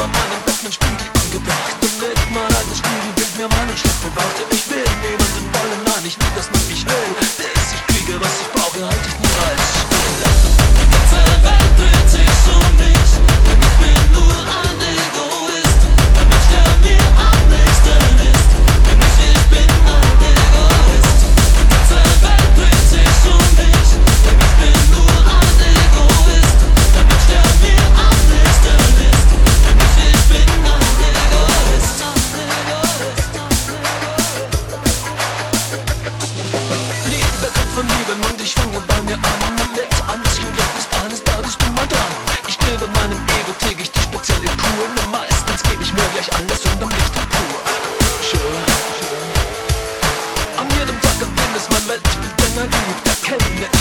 war mein Investment Spiegel angebracht. Bin mit meinem Spiegelbild mir meinen Schlaf bewachte. Ich will niemanden wollen, nein, ich will das nicht. I'm hier im Sack und bin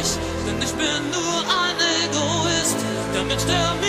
mich, denn ich bin nur ein Egoist, der Sterben